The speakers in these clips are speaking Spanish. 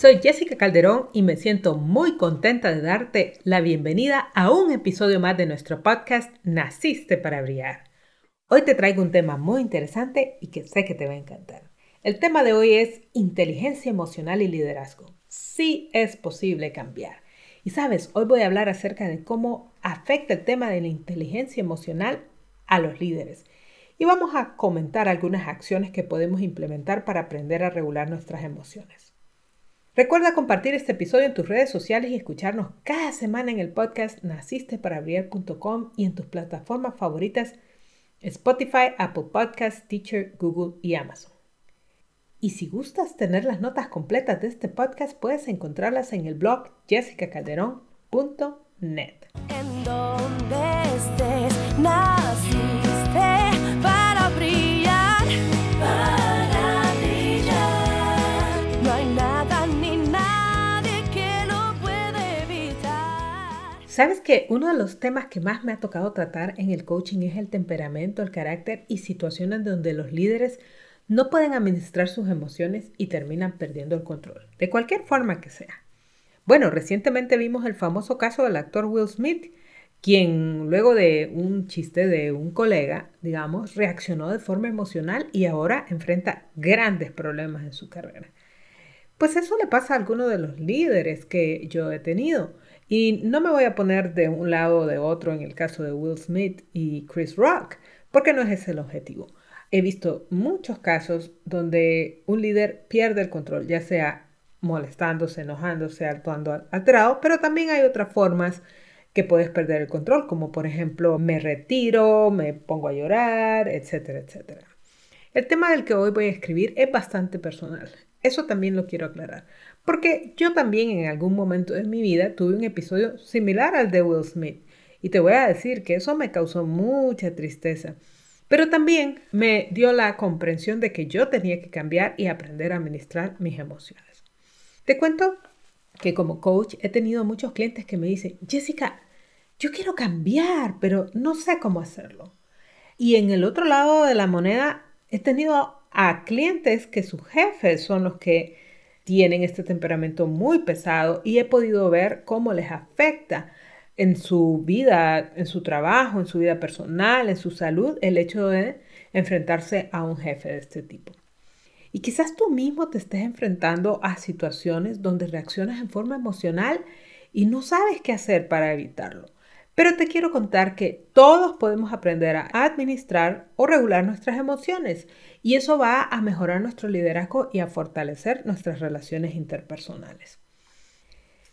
Soy Jessica Calderón y me siento muy contenta de darte la bienvenida a un episodio más de nuestro podcast Naciste para Brillar. Hoy te traigo un tema muy interesante y que sé que te va a encantar. El tema de hoy es inteligencia emocional y liderazgo. Sí es posible cambiar. Y sabes, hoy voy a hablar acerca de cómo afecta el tema de la inteligencia emocional a los líderes. Y vamos a comentar algunas acciones que podemos implementar para aprender a regular nuestras emociones. Recuerda compartir este episodio en tus redes sociales y escucharnos cada semana en el podcast nacisteparabriar.com y en tus plataformas favoritas Spotify, Apple Podcasts, Teacher, Google y Amazon. Y si gustas tener las notas completas de este podcast, puedes encontrarlas en el blog jessicacalderón.net. Sabes que uno de los temas que más me ha tocado tratar en el coaching es el temperamento, el carácter y situaciones donde los líderes no pueden administrar sus emociones y terminan perdiendo el control, de cualquier forma que sea. Bueno, recientemente vimos el famoso caso del actor Will Smith, quien luego de un chiste de un colega, digamos, reaccionó de forma emocional y ahora enfrenta grandes problemas en su carrera. Pues eso le pasa a algunos de los líderes que yo he tenido. Y no me voy a poner de un lado o de otro en el caso de Will Smith y Chris Rock, porque no es ese el objetivo. He visto muchos casos donde un líder pierde el control, ya sea molestándose, enojándose, actuando alterado, pero también hay otras formas que puedes perder el control, como por ejemplo me retiro, me pongo a llorar, etcétera, etcétera. El tema del que hoy voy a escribir es bastante personal. Eso también lo quiero aclarar, porque yo también en algún momento de mi vida tuve un episodio similar al de Will Smith y te voy a decir que eso me causó mucha tristeza pero también me dio la comprensión de que yo tenía que cambiar y aprender a administrar mis emociones. Te cuento que como coach he tenido muchos clientes que me dicen, Jessica, yo quiero cambiar, pero no sé cómo hacerlo. Y en el otro lado de la moneda he tenido a clientes que sus jefes son los que tienen este temperamento muy pesado y he podido ver cómo les afecta en su vida, en su trabajo, en su vida personal, en su salud, el hecho de enfrentarse a un jefe de este tipo. Y quizás tú mismo te estés enfrentando a situaciones donde reaccionas en forma emocional y no sabes qué hacer para evitarlo. Pero te quiero contar que todos podemos aprender a administrar o regular nuestras emociones y eso va a mejorar nuestro liderazgo y a fortalecer nuestras relaciones interpersonales.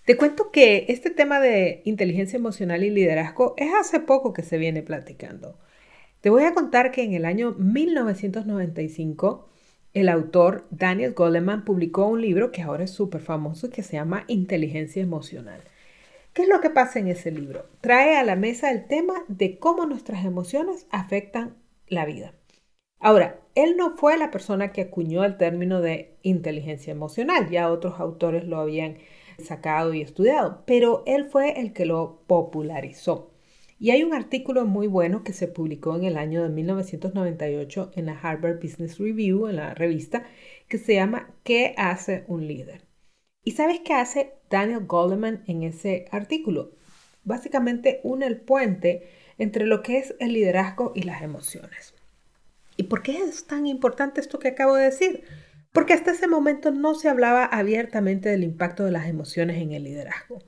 Te cuento que este tema de inteligencia emocional y liderazgo es hace poco que se viene platicando. Te voy a contar que en el año 1995 el autor Daniel Goleman publicó un libro que ahora es súper famoso que se llama Inteligencia Emocional. ¿Qué es lo que pasa en ese libro? Trae a la mesa el tema de cómo nuestras emociones afectan la vida. Ahora, él no fue la persona que acuñó el término de inteligencia emocional, ya otros autores lo habían sacado y estudiado, pero él fue el que lo popularizó. Y hay un artículo muy bueno que se publicó en el año de 1998 en la Harvard Business Review, en la revista, que se llama ¿Qué hace un líder? ¿Y sabes qué hace Daniel Goleman en ese artículo? Básicamente une el puente entre lo que es el liderazgo y las emociones. ¿Y por qué es tan importante esto que acabo de decir? porque hasta ese momento no se hablaba abiertamente del impacto de las emociones en el liderazgo.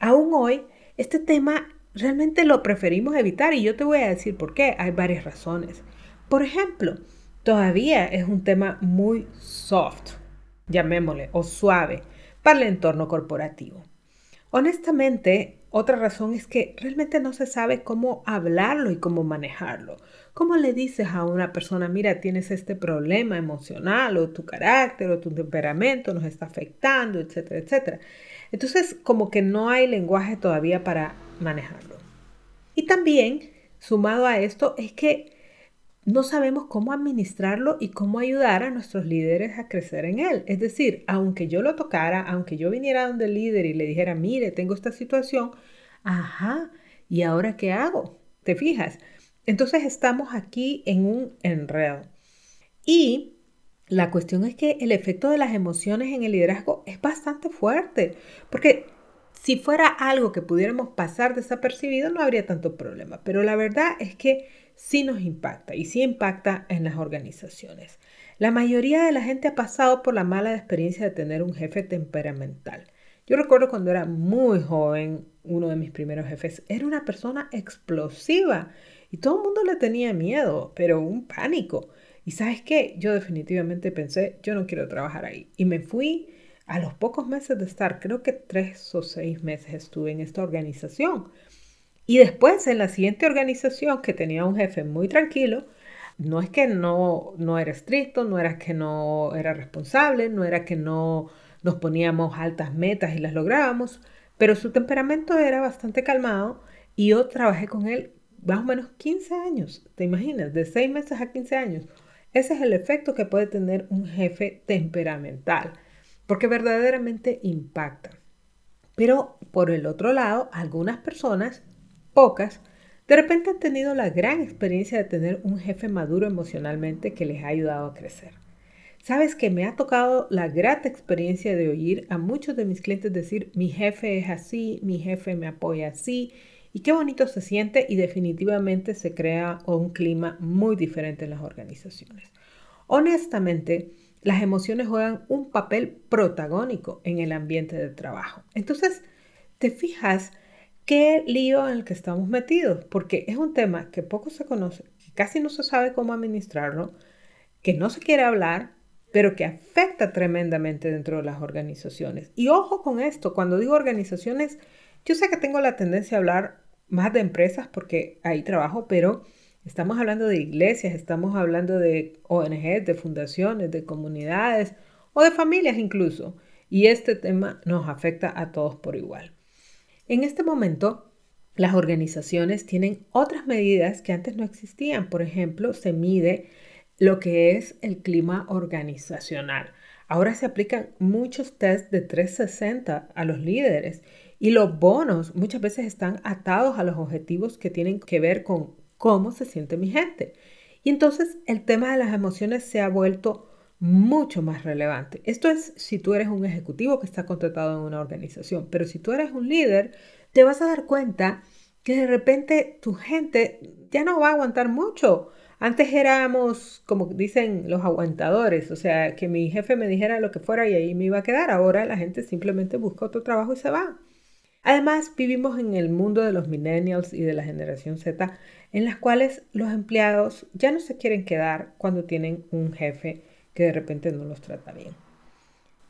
Aún hoy, este tema realmente lo preferimos evitar y yo te voy a decir por qué. Hay varias razones. Por ejemplo, todavía es un tema muy soft, llamémosle, o suave, para el entorno corporativo. Honestamente, otra razón es que realmente no se sabe cómo hablarlo y cómo manejarlo. ¿Cómo le dices a una persona, mira, tienes este problema emocional o tu carácter o tu temperamento nos está afectando, etcétera, etcétera? Entonces, como que no hay lenguaje todavía para manejarlo. Y también, sumado a esto, es que no sabemos cómo administrarlo y cómo ayudar a nuestros líderes a crecer en él. Es decir, aunque yo lo tocara, aunque yo viniera donde el líder y le dijera, mire, tengo esta situación, ajá, ¿y ahora qué hago? ¿Te fijas? Entonces estamos aquí en un enredo. Y la cuestión es que el efecto de las emociones en el liderazgo es bastante fuerte, porque si fuera algo que pudiéramos pasar desapercibido no habría tanto problema, pero la verdad es que sí nos impacta y sí impacta en las organizaciones. La mayoría de la gente ha pasado por la mala experiencia de tener un jefe temperamental. Yo recuerdo cuando era muy joven, uno de mis primeros jefes era una persona explosiva y todo el mundo le tenía miedo, pero un pánico. Y sabes qué, yo definitivamente pensé, yo no quiero trabajar ahí. Y me fui a los pocos meses de estar, creo que tres o seis meses estuve en esta organización. Y después en la siguiente organización que tenía un jefe muy tranquilo, no es que no, no era estricto, no era que no era responsable, no era que no nos poníamos altas metas y las lográbamos, pero su temperamento era bastante calmado y yo trabajé con él más o menos 15 años, ¿te imaginas? De 6 meses a 15 años. Ese es el efecto que puede tener un jefe temperamental, porque verdaderamente impacta. Pero por el otro lado, algunas personas pocas, de repente han tenido la gran experiencia de tener un jefe maduro emocionalmente que les ha ayudado a crecer. Sabes que me ha tocado la grata experiencia de oír a muchos de mis clientes decir, mi jefe es así, mi jefe me apoya así, y qué bonito se siente y definitivamente se crea un clima muy diferente en las organizaciones. Honestamente, las emociones juegan un papel protagónico en el ambiente de trabajo. Entonces, te fijas qué lío en el que estamos metidos, porque es un tema que poco se conoce, que casi no se sabe cómo administrarlo, que no se quiere hablar, pero que afecta tremendamente dentro de las organizaciones. Y ojo con esto, cuando digo organizaciones, yo sé que tengo la tendencia a hablar más de empresas porque ahí trabajo, pero estamos hablando de iglesias, estamos hablando de ONGs, de fundaciones, de comunidades o de familias incluso. Y este tema nos afecta a todos por igual. En este momento, las organizaciones tienen otras medidas que antes no existían. Por ejemplo, se mide lo que es el clima organizacional. Ahora se aplican muchos tests de 360 a los líderes y los bonos muchas veces están atados a los objetivos que tienen que ver con cómo se siente mi gente. Y entonces el tema de las emociones se ha vuelto mucho más relevante. Esto es si tú eres un ejecutivo que está contratado en una organización, pero si tú eres un líder, te vas a dar cuenta que de repente tu gente ya no va a aguantar mucho. Antes éramos, como dicen los aguantadores, o sea, que mi jefe me dijera lo que fuera y ahí me iba a quedar. Ahora la gente simplemente busca otro trabajo y se va. Además, vivimos en el mundo de los millennials y de la generación Z, en las cuales los empleados ya no se quieren quedar cuando tienen un jefe que de repente no los trata bien.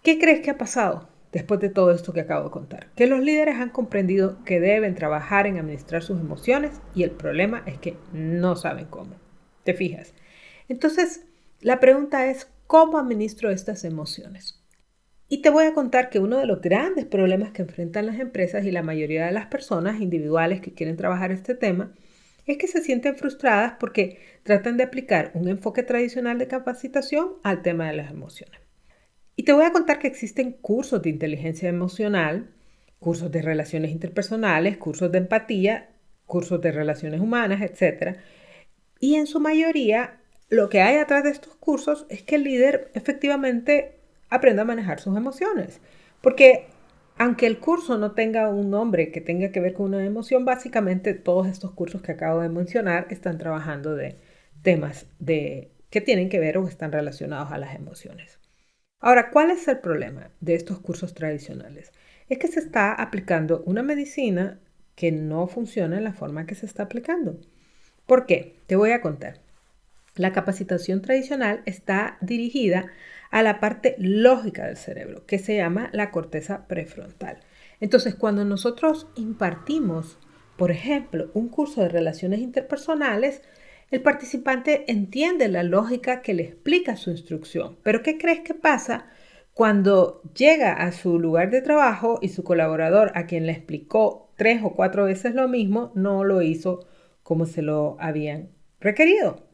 ¿Qué crees que ha pasado después de todo esto que acabo de contar? Que los líderes han comprendido que deben trabajar en administrar sus emociones y el problema es que no saben cómo. ¿Te fijas? Entonces, la pregunta es, ¿cómo administro estas emociones? Y te voy a contar que uno de los grandes problemas que enfrentan las empresas y la mayoría de las personas individuales que quieren trabajar este tema es que se sienten frustradas porque tratan de aplicar un enfoque tradicional de capacitación al tema de las emociones. Y te voy a contar que existen cursos de inteligencia emocional, cursos de relaciones interpersonales, cursos de empatía, cursos de relaciones humanas, etc. Y en su mayoría, lo que hay atrás de estos cursos es que el líder efectivamente aprenda a manejar sus emociones. Porque aunque el curso no tenga un nombre que tenga que ver con una emoción, básicamente todos estos cursos que acabo de mencionar están trabajando de temas de, que tienen que ver o están relacionados a las emociones. Ahora, ¿cuál es el problema de estos cursos tradicionales? Es que se está aplicando una medicina que no funciona en la forma que se está aplicando. ¿Por qué? Te voy a contar. La capacitación tradicional está dirigida a la parte lógica del cerebro, que se llama la corteza prefrontal. Entonces, cuando nosotros impartimos, por ejemplo, un curso de relaciones interpersonales, el participante entiende la lógica que le explica su instrucción. Pero ¿qué crees que pasa cuando llega a su lugar de trabajo y su colaborador, a quien le explicó tres o cuatro veces lo mismo, no lo hizo como se lo habían requerido?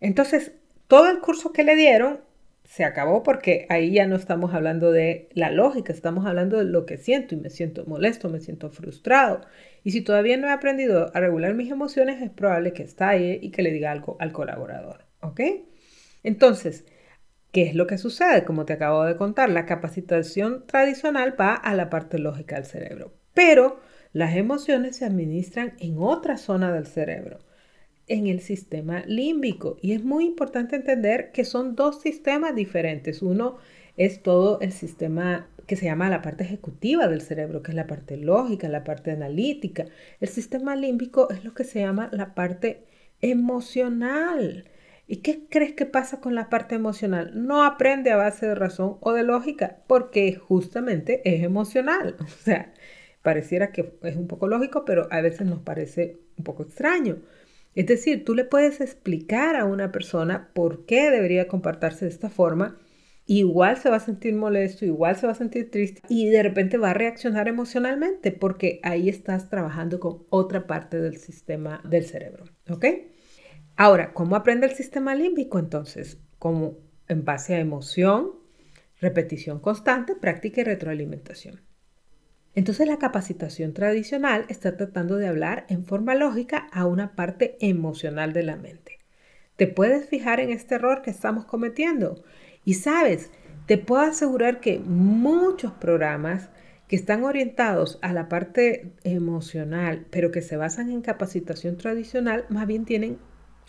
Entonces, todo el curso que le dieron se acabó porque ahí ya no estamos hablando de la lógica, estamos hablando de lo que siento y me siento molesto, me siento frustrado. Y si todavía no he aprendido a regular mis emociones, es probable que estalle y que le diga algo al colaborador. ¿Ok? Entonces, ¿qué es lo que sucede? Como te acabo de contar, la capacitación tradicional va a la parte lógica del cerebro, pero las emociones se administran en otra zona del cerebro en el sistema límbico. Y es muy importante entender que son dos sistemas diferentes. Uno es todo el sistema que se llama la parte ejecutiva del cerebro, que es la parte lógica, la parte analítica. El sistema límbico es lo que se llama la parte emocional. ¿Y qué crees que pasa con la parte emocional? No aprende a base de razón o de lógica, porque justamente es emocional. O sea, pareciera que es un poco lógico, pero a veces nos parece un poco extraño. Es decir, tú le puedes explicar a una persona por qué debería comportarse de esta forma. Igual se va a sentir molesto, igual se va a sentir triste y de repente va a reaccionar emocionalmente porque ahí estás trabajando con otra parte del sistema del cerebro. ¿Ok? Ahora, ¿cómo aprende el sistema límbico entonces? Como en base a emoción, repetición constante, práctica y retroalimentación. Entonces la capacitación tradicional está tratando de hablar en forma lógica a una parte emocional de la mente. ¿Te puedes fijar en este error que estamos cometiendo? Y sabes, te puedo asegurar que muchos programas que están orientados a la parte emocional, pero que se basan en capacitación tradicional, más bien tienen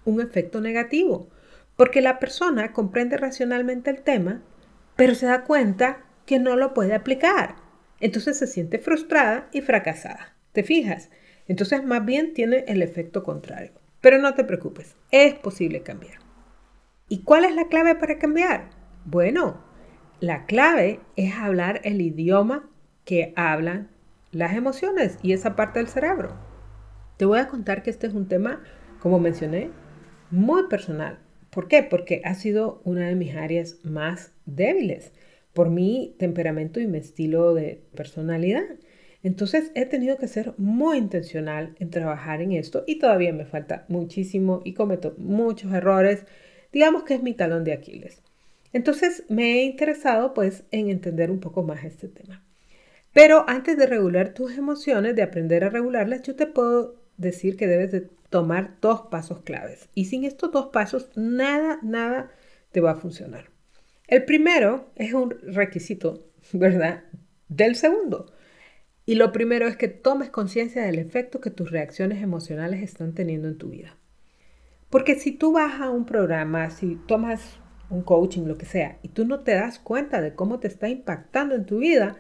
un efecto negativo, porque la persona comprende racionalmente el tema, pero se da cuenta que no lo puede aplicar. Entonces se siente frustrada y fracasada. ¿Te fijas? Entonces más bien tiene el efecto contrario. Pero no te preocupes, es posible cambiar. ¿Y cuál es la clave para cambiar? Bueno, la clave es hablar el idioma que hablan las emociones y esa parte del cerebro. Te voy a contar que este es un tema, como mencioné, muy personal. ¿Por qué? Porque ha sido una de mis áreas más débiles por mi temperamento y mi estilo de personalidad. Entonces he tenido que ser muy intencional en trabajar en esto y todavía me falta muchísimo y cometo muchos errores. Digamos que es mi talón de Aquiles. Entonces me he interesado pues en entender un poco más este tema. Pero antes de regular tus emociones, de aprender a regularlas, yo te puedo decir que debes de tomar dos pasos claves. Y sin estos dos pasos, nada, nada te va a funcionar. El primero es un requisito, ¿verdad? Del segundo. Y lo primero es que tomes conciencia del efecto que tus reacciones emocionales están teniendo en tu vida. Porque si tú vas a un programa, si tomas un coaching, lo que sea, y tú no te das cuenta de cómo te está impactando en tu vida,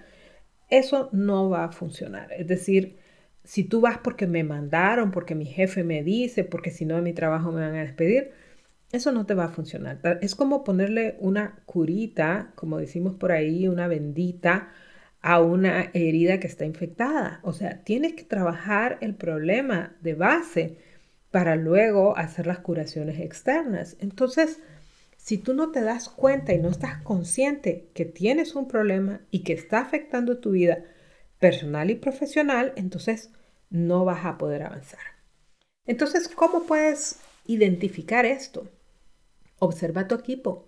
eso no va a funcionar. Es decir, si tú vas porque me mandaron, porque mi jefe me dice, porque si no en mi trabajo me van a despedir, eso no te va a funcionar. Es como ponerle una curita, como decimos por ahí, una bendita a una herida que está infectada. O sea, tienes que trabajar el problema de base para luego hacer las curaciones externas. Entonces, si tú no te das cuenta y no estás consciente que tienes un problema y que está afectando tu vida personal y profesional, entonces no vas a poder avanzar. Entonces, ¿cómo puedes identificar esto? Observa tu equipo.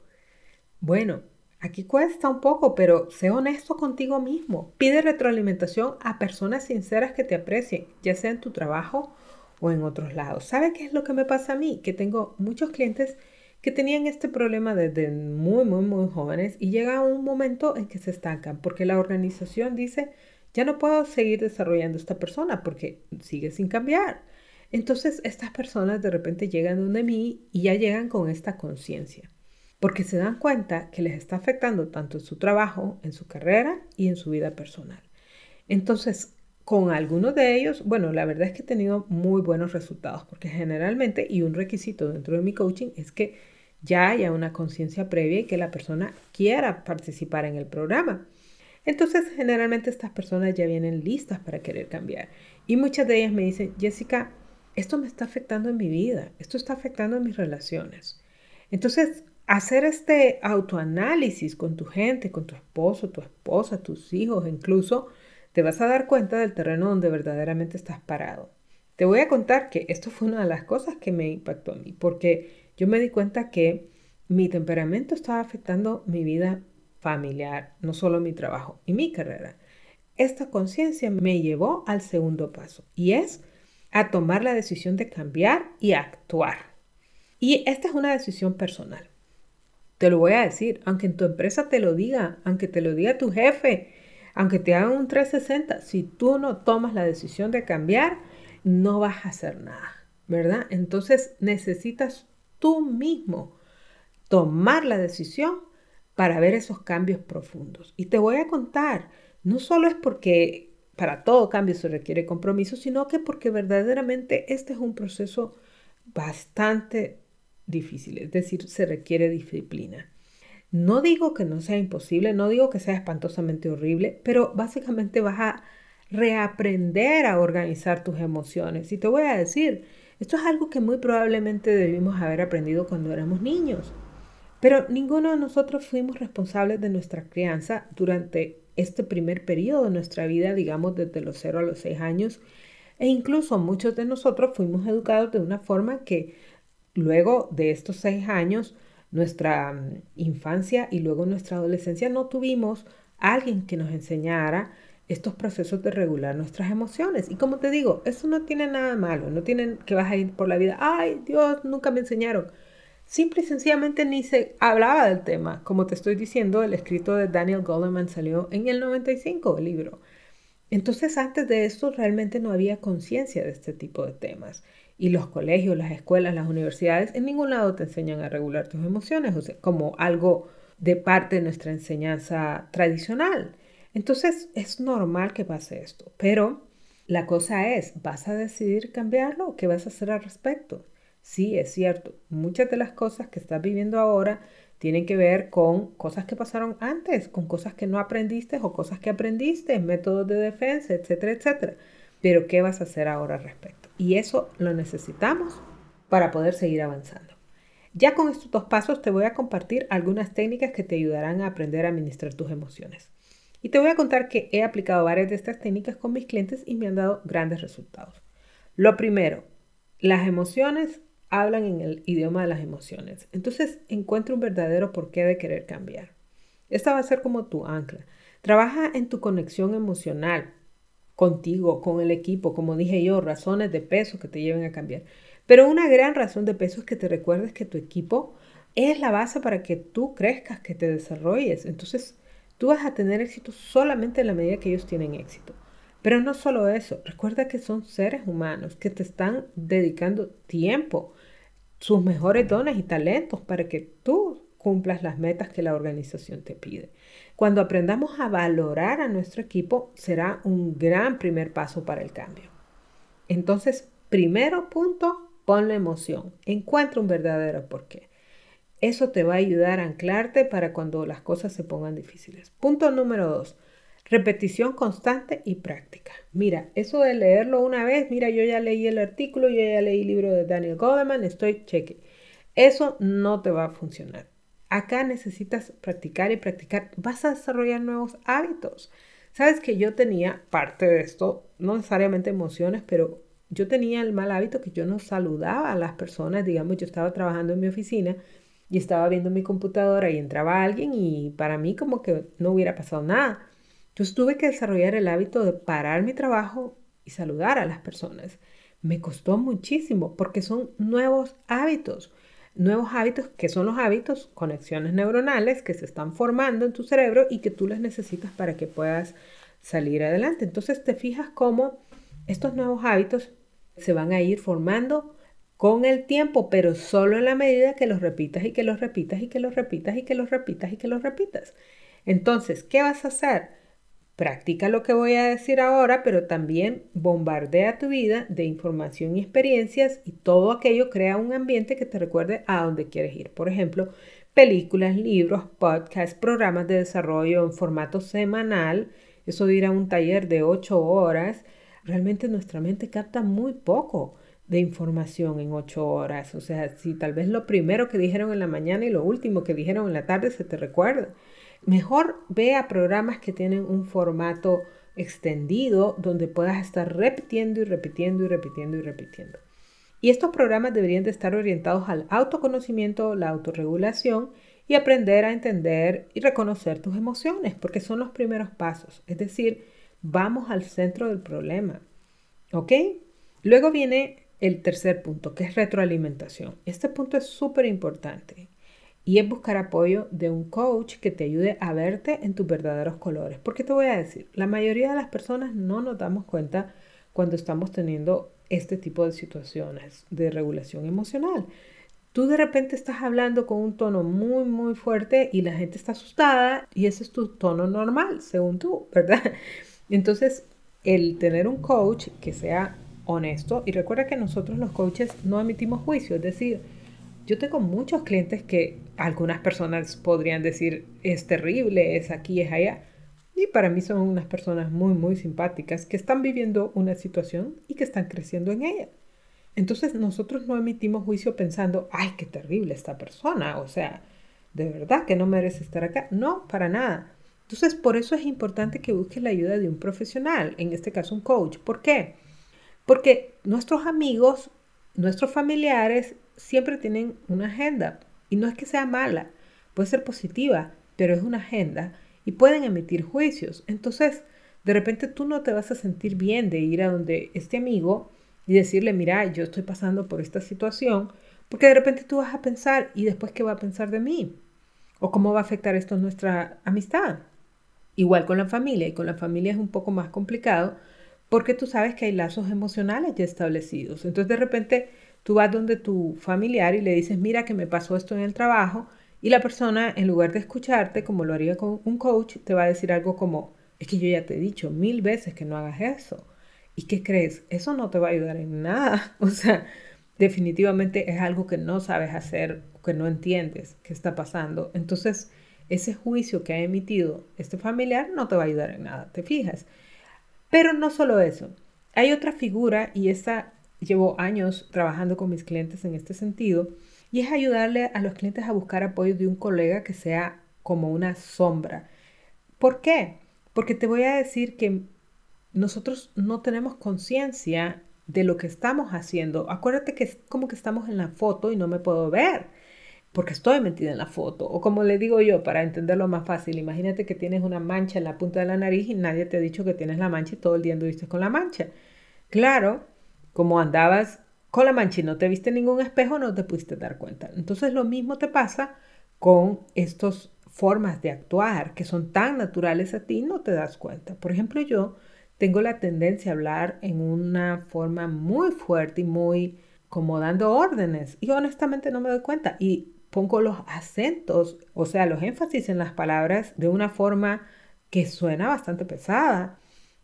Bueno, aquí cuesta un poco, pero sé honesto contigo mismo. Pide retroalimentación a personas sinceras que te aprecien, ya sea en tu trabajo o en otros lados. ¿Sabe qué es lo que me pasa a mí? Que tengo muchos clientes que tenían este problema desde muy, muy, muy jóvenes y llega un momento en que se estancan porque la organización dice, ya no puedo seguir desarrollando esta persona porque sigue sin cambiar. Entonces estas personas de repente llegan donde mí y ya llegan con esta conciencia, porque se dan cuenta que les está afectando tanto en su trabajo, en su carrera y en su vida personal. Entonces, con algunos de ellos, bueno, la verdad es que he tenido muy buenos resultados, porque generalmente, y un requisito dentro de mi coaching es que ya haya una conciencia previa y que la persona quiera participar en el programa. Entonces, generalmente estas personas ya vienen listas para querer cambiar. Y muchas de ellas me dicen, Jessica, esto me está afectando en mi vida, esto está afectando en mis relaciones. Entonces, hacer este autoanálisis con tu gente, con tu esposo, tu esposa, tus hijos, incluso, te vas a dar cuenta del terreno donde verdaderamente estás parado. Te voy a contar que esto fue una de las cosas que me impactó a mí, porque yo me di cuenta que mi temperamento estaba afectando mi vida familiar, no solo mi trabajo y mi carrera. Esta conciencia me llevó al segundo paso y es a tomar la decisión de cambiar y actuar. Y esta es una decisión personal. Te lo voy a decir, aunque en tu empresa te lo diga, aunque te lo diga tu jefe, aunque te hagan un 360, si tú no tomas la decisión de cambiar, no vas a hacer nada, ¿verdad? Entonces necesitas tú mismo tomar la decisión para ver esos cambios profundos. Y te voy a contar, no solo es porque para todo cambio se requiere compromiso, sino que porque verdaderamente este es un proceso bastante difícil, es decir, se requiere disciplina. No digo que no sea imposible, no digo que sea espantosamente horrible, pero básicamente vas a reaprender a organizar tus emociones. Y te voy a decir, esto es algo que muy probablemente debimos haber aprendido cuando éramos niños. Pero ninguno de nosotros fuimos responsables de nuestra crianza durante este primer periodo de nuestra vida, digamos desde los 0 a los 6 años. E incluso muchos de nosotros fuimos educados de una forma que luego de estos 6 años, nuestra mm, infancia y luego nuestra adolescencia no tuvimos alguien que nos enseñara estos procesos de regular nuestras emociones. Y como te digo, eso no tiene nada malo, no tienen que vas a ir por la vida, ay Dios, nunca me enseñaron. Simple y sencillamente ni se hablaba del tema. Como te estoy diciendo, el escrito de Daniel Goleman salió en el 95, el libro. Entonces, antes de esto, realmente no había conciencia de este tipo de temas. Y los colegios, las escuelas, las universidades, en ningún lado te enseñan a regular tus emociones, o como algo de parte de nuestra enseñanza tradicional. Entonces, es normal que pase esto. Pero la cosa es, ¿vas a decidir cambiarlo o qué vas a hacer al respecto? Sí, es cierto, muchas de las cosas que estás viviendo ahora tienen que ver con cosas que pasaron antes, con cosas que no aprendiste o cosas que aprendiste, métodos de defensa, etcétera, etcétera. Pero ¿qué vas a hacer ahora al respecto? Y eso lo necesitamos para poder seguir avanzando. Ya con estos dos pasos te voy a compartir algunas técnicas que te ayudarán a aprender a administrar tus emociones. Y te voy a contar que he aplicado varias de estas técnicas con mis clientes y me han dado grandes resultados. Lo primero, las emociones hablan en el idioma de las emociones. Entonces encuentra un verdadero porqué de querer cambiar. Esta va a ser como tu ancla. Trabaja en tu conexión emocional contigo, con el equipo, como dije yo, razones de peso que te lleven a cambiar. Pero una gran razón de peso es que te recuerdes que tu equipo es la base para que tú crezcas, que te desarrolles. Entonces, tú vas a tener éxito solamente en la medida que ellos tienen éxito. Pero no solo eso, recuerda que son seres humanos que te están dedicando tiempo, sus mejores dones y talentos para que tú cumplas las metas que la organización te pide. Cuando aprendamos a valorar a nuestro equipo, será un gran primer paso para el cambio. Entonces, primero punto, pon la emoción. Encuentra un verdadero porqué. Eso te va a ayudar a anclarte para cuando las cosas se pongan difíciles. Punto número dos, repetición constante y práctica. Mira, eso de leerlo una vez, mira, yo ya leí el artículo, yo ya leí el libro de Daniel Goleman, estoy cheque. Eso no te va a funcionar. Acá necesitas practicar y practicar. Vas a desarrollar nuevos hábitos. Sabes que yo tenía parte de esto, no necesariamente emociones, pero yo tenía el mal hábito que yo no saludaba a las personas. Digamos, yo estaba trabajando en mi oficina y estaba viendo mi computadora y entraba alguien y para mí como que no hubiera pasado nada. Entonces tuve que desarrollar el hábito de parar mi trabajo y saludar a las personas. Me costó muchísimo porque son nuevos hábitos. Nuevos hábitos que son los hábitos, conexiones neuronales que se están formando en tu cerebro y que tú las necesitas para que puedas salir adelante. Entonces te fijas cómo estos nuevos hábitos se van a ir formando con el tiempo, pero solo en la medida que los repitas y que los repitas y que los repitas y que los repitas y que los repitas. Entonces, ¿qué vas a hacer? Practica lo que voy a decir ahora, pero también bombardea tu vida de información y experiencias y todo aquello crea un ambiente que te recuerde a dónde quieres ir. Por ejemplo, películas, libros, podcasts, programas de desarrollo en formato semanal. Eso de ir a un taller de 8 horas. Realmente nuestra mente capta muy poco de información en 8 horas. O sea, si tal vez lo primero que dijeron en la mañana y lo último que dijeron en la tarde se te recuerda. Mejor vea programas que tienen un formato extendido donde puedas estar repitiendo y repitiendo y repitiendo y repitiendo. Y estos programas deberían de estar orientados al autoconocimiento, la autorregulación y aprender a entender y reconocer tus emociones, porque son los primeros pasos. Es decir, vamos al centro del problema. ¿Ok? Luego viene el tercer punto, que es retroalimentación. Este punto es súper importante y es buscar apoyo de un coach que te ayude a verte en tus verdaderos colores. Porque te voy a decir, la mayoría de las personas no nos damos cuenta cuando estamos teniendo este tipo de situaciones de regulación emocional. Tú de repente estás hablando con un tono muy, muy fuerte y la gente está asustada y ese es tu tono normal, según tú, ¿verdad? Entonces, el tener un coach que sea honesto, y recuerda que nosotros los coaches no emitimos juicio, es decir, yo tengo muchos clientes que algunas personas podrían decir es terrible, es aquí, es allá. Y para mí son unas personas muy, muy simpáticas que están viviendo una situación y que están creciendo en ella. Entonces nosotros no emitimos juicio pensando, ay, qué terrible esta persona, o sea, de verdad que no merece estar acá. No, para nada. Entonces por eso es importante que busques la ayuda de un profesional, en este caso un coach. ¿Por qué? Porque nuestros amigos, nuestros familiares siempre tienen una agenda y no es que sea mala, puede ser positiva, pero es una agenda y pueden emitir juicios. Entonces, de repente tú no te vas a sentir bien de ir a donde este amigo y decirle, mira, yo estoy pasando por esta situación, porque de repente tú vas a pensar, ¿y después qué va a pensar de mí? ¿O cómo va a afectar esto nuestra amistad? Igual con la familia, y con la familia es un poco más complicado, porque tú sabes que hay lazos emocionales ya establecidos. Entonces de repente Tú vas donde tu familiar y le dices, mira que me pasó esto en el trabajo, y la persona, en lugar de escucharte, como lo haría con un coach, te va a decir algo como, es que yo ya te he dicho mil veces que no hagas eso. ¿Y qué crees? Eso no te va a ayudar en nada. O sea, definitivamente es algo que no sabes hacer, que no entiendes qué está pasando. Entonces, ese juicio que ha emitido este familiar no te va a ayudar en nada, ¿te fijas? Pero no solo eso. Hay otra figura y esa llevo años trabajando con mis clientes en este sentido y es ayudarle a los clientes a buscar apoyo de un colega que sea como una sombra. ¿Por qué? Porque te voy a decir que nosotros no tenemos conciencia de lo que estamos haciendo. Acuérdate que es como que estamos en la foto y no me puedo ver porque estoy metida en la foto. O como le digo yo, para entenderlo más fácil, imagínate que tienes una mancha en la punta de la nariz y nadie te ha dicho que tienes la mancha y todo el día anduviste con la mancha. Claro, como andabas con la mancha y no te viste ningún espejo, no te pudiste dar cuenta. Entonces lo mismo te pasa con estas formas de actuar que son tan naturales a ti, no te das cuenta. Por ejemplo, yo tengo la tendencia a hablar en una forma muy fuerte y muy como dando órdenes y honestamente no me doy cuenta y pongo los acentos, o sea, los énfasis en las palabras de una forma que suena bastante pesada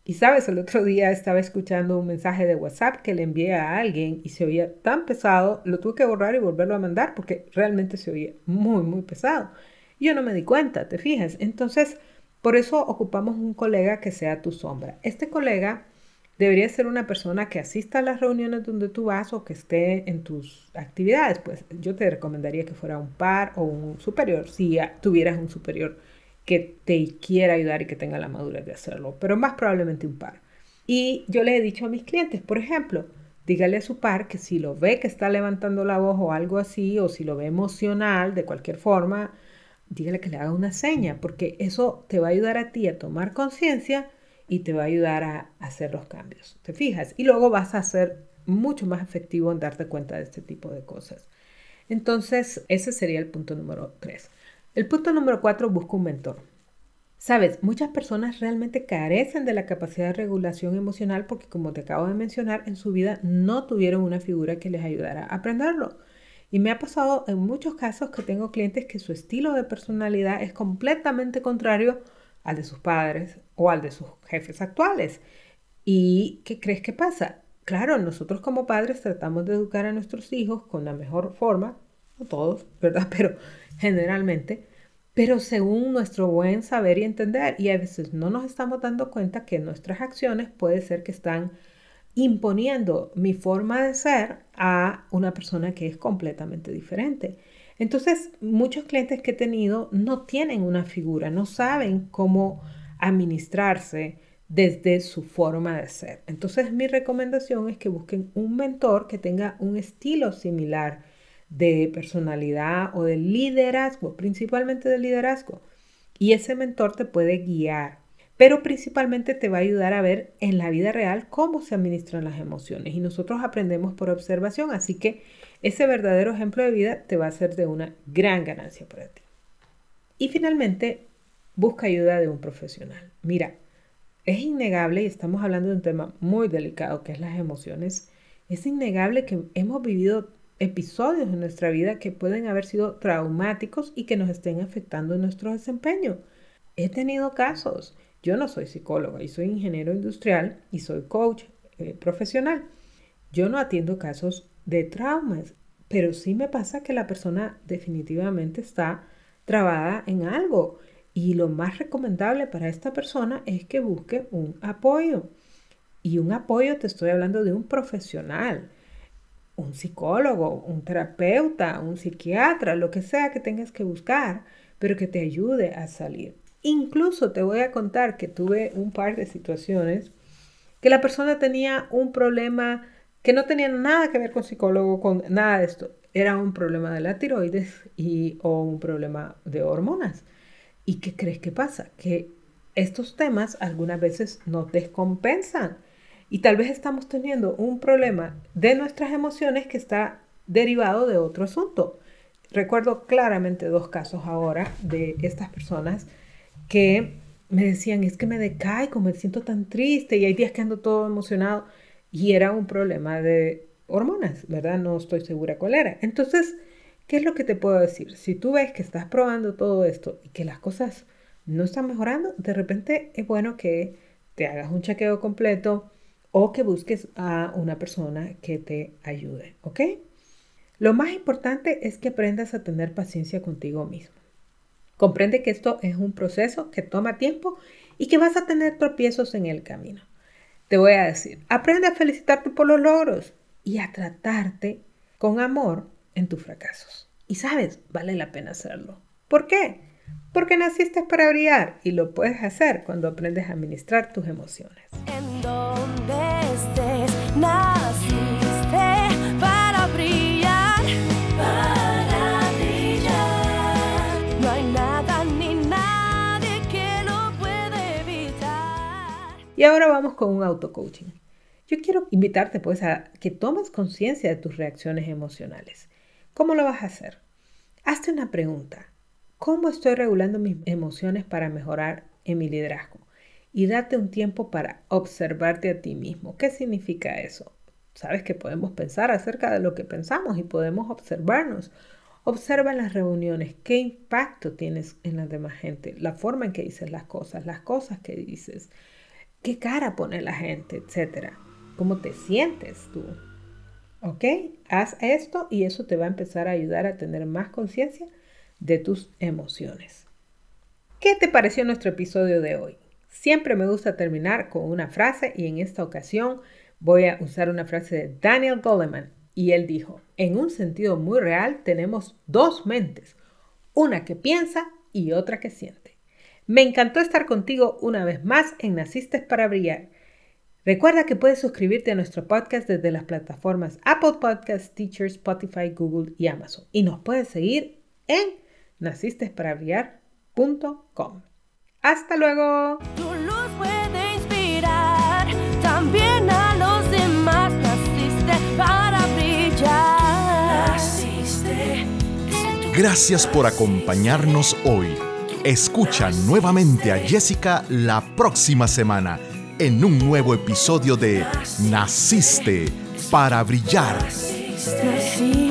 y sabes, el otro día estaba escuchando un mensaje de WhatsApp que le envié a alguien y se oía tan pesado, lo tuve que borrar y volverlo a mandar porque realmente se oía muy, muy pesado. yo no me di cuenta, ¿te fijas? Entonces, por eso ocupamos un colega que sea tu sombra. Este colega debería ser una persona que asista a las reuniones donde tú vas o que esté en tus actividades. Pues yo te recomendaría que fuera un par o un superior, si tuvieras un superior que te quiera ayudar y que tenga la madurez de hacerlo, pero más probablemente un par. Y yo le he dicho a mis clientes, por ejemplo, dígale a su par que si lo ve que está levantando la voz o algo así, o si lo ve emocional de cualquier forma, dígale que le haga una seña, porque eso te va a ayudar a ti a tomar conciencia y te va a ayudar a hacer los cambios. ¿Te fijas? Y luego vas a ser mucho más efectivo en darte cuenta de este tipo de cosas. Entonces, ese sería el punto número tres. El punto número cuatro, busca un mentor. Sabes, muchas personas realmente carecen de la capacidad de regulación emocional porque, como te acabo de mencionar, en su vida no tuvieron una figura que les ayudara a aprenderlo. Y me ha pasado en muchos casos que tengo clientes que su estilo de personalidad es completamente contrario al de sus padres o al de sus jefes actuales. ¿Y qué crees que pasa? Claro, nosotros como padres tratamos de educar a nuestros hijos con la mejor forma, no todos, ¿verdad? Pero generalmente, pero según nuestro buen saber y entender. Y a veces no nos estamos dando cuenta que nuestras acciones puede ser que están imponiendo mi forma de ser a una persona que es completamente diferente. Entonces, muchos clientes que he tenido no tienen una figura, no saben cómo administrarse desde su forma de ser. Entonces, mi recomendación es que busquen un mentor que tenga un estilo similar de personalidad o de liderazgo, principalmente de liderazgo. Y ese mentor te puede guiar, pero principalmente te va a ayudar a ver en la vida real cómo se administran las emociones. Y nosotros aprendemos por observación, así que ese verdadero ejemplo de vida te va a ser de una gran ganancia para ti. Y finalmente, busca ayuda de un profesional. Mira, es innegable, y estamos hablando de un tema muy delicado que es las emociones, es innegable que hemos vivido episodios en nuestra vida que pueden haber sido traumáticos y que nos estén afectando en nuestro desempeño. He tenido casos. Yo no soy psicóloga y soy ingeniero industrial y soy coach eh, profesional. Yo no atiendo casos de traumas, pero sí me pasa que la persona definitivamente está trabada en algo y lo más recomendable para esta persona es que busque un apoyo. Y un apoyo te estoy hablando de un profesional, un psicólogo, un terapeuta, un psiquiatra, lo que sea que tengas que buscar, pero que te ayude a salir. Incluso te voy a contar que tuve un par de situaciones que la persona tenía un problema que no tenía nada que ver con psicólogo, con nada de esto. Era un problema de la tiroides y, o un problema de hormonas. ¿Y qué crees que pasa? Que estos temas algunas veces nos descompensan y tal vez estamos teniendo un problema de nuestras emociones que está derivado de otro asunto. Recuerdo claramente dos casos ahora de estas personas que me decían, es que me decaigo, me siento tan triste y hay días que ando todo emocionado y era un problema de hormonas, ¿verdad? No estoy segura cuál era. Entonces, ¿qué es lo que te puedo decir? Si tú ves que estás probando todo esto y que las cosas no están mejorando, de repente es bueno que te hagas un chequeo completo o que busques a una persona que te ayude, ¿ok? Lo más importante es que aprendas a tener paciencia contigo mismo. Comprende que esto es un proceso que toma tiempo y que vas a tener tropiezos en el camino. Te voy a decir, aprende a felicitarte por los logros y a tratarte con amor en tus fracasos. Y sabes, vale la pena hacerlo. ¿Por qué? Porque naciste para brillar y lo puedes hacer cuando aprendes a administrar tus emociones. En donde estés, naciste para brillar, para brillar. No hay nada ni nadie que lo pueda evitar. Y ahora vamos con un auto-coaching. Yo quiero invitarte pues a que tomes conciencia de tus reacciones emocionales. ¿Cómo lo vas a hacer? Hazte una pregunta. ¿Cómo estoy regulando mis emociones para mejorar en mi liderazgo? Y date un tiempo para observarte a ti mismo. ¿Qué significa eso? Sabes que podemos pensar acerca de lo que pensamos y podemos observarnos. Observa en las reuniones qué impacto tienes en la demás gente, la forma en que dices las cosas, las cosas que dices, qué cara pone la gente, etcétera. ¿Cómo te sientes tú? ¿Ok? Haz esto y eso te va a empezar a ayudar a tener más conciencia de tus emociones. ¿Qué te pareció nuestro episodio de hoy? Siempre me gusta terminar con una frase y en esta ocasión voy a usar una frase de Daniel Goleman y él dijo, en un sentido muy real tenemos dos mentes, una que piensa y otra que siente. Me encantó estar contigo una vez más en Naciste para Brillar. Recuerda que puedes suscribirte a nuestro podcast desde las plataformas Apple Podcasts, Teachers, Spotify, Google y Amazon. Y nos puedes seguir en nacistesparabrillar.com. ¡Hasta luego! Tu luz puede inspirar también a los demás. Naciste para brillar. Naciste. Gracias por acompañarnos hoy. Escucha nuevamente a Jessica la próxima semana en un nuevo episodio de Naciste para brillar. Naciste.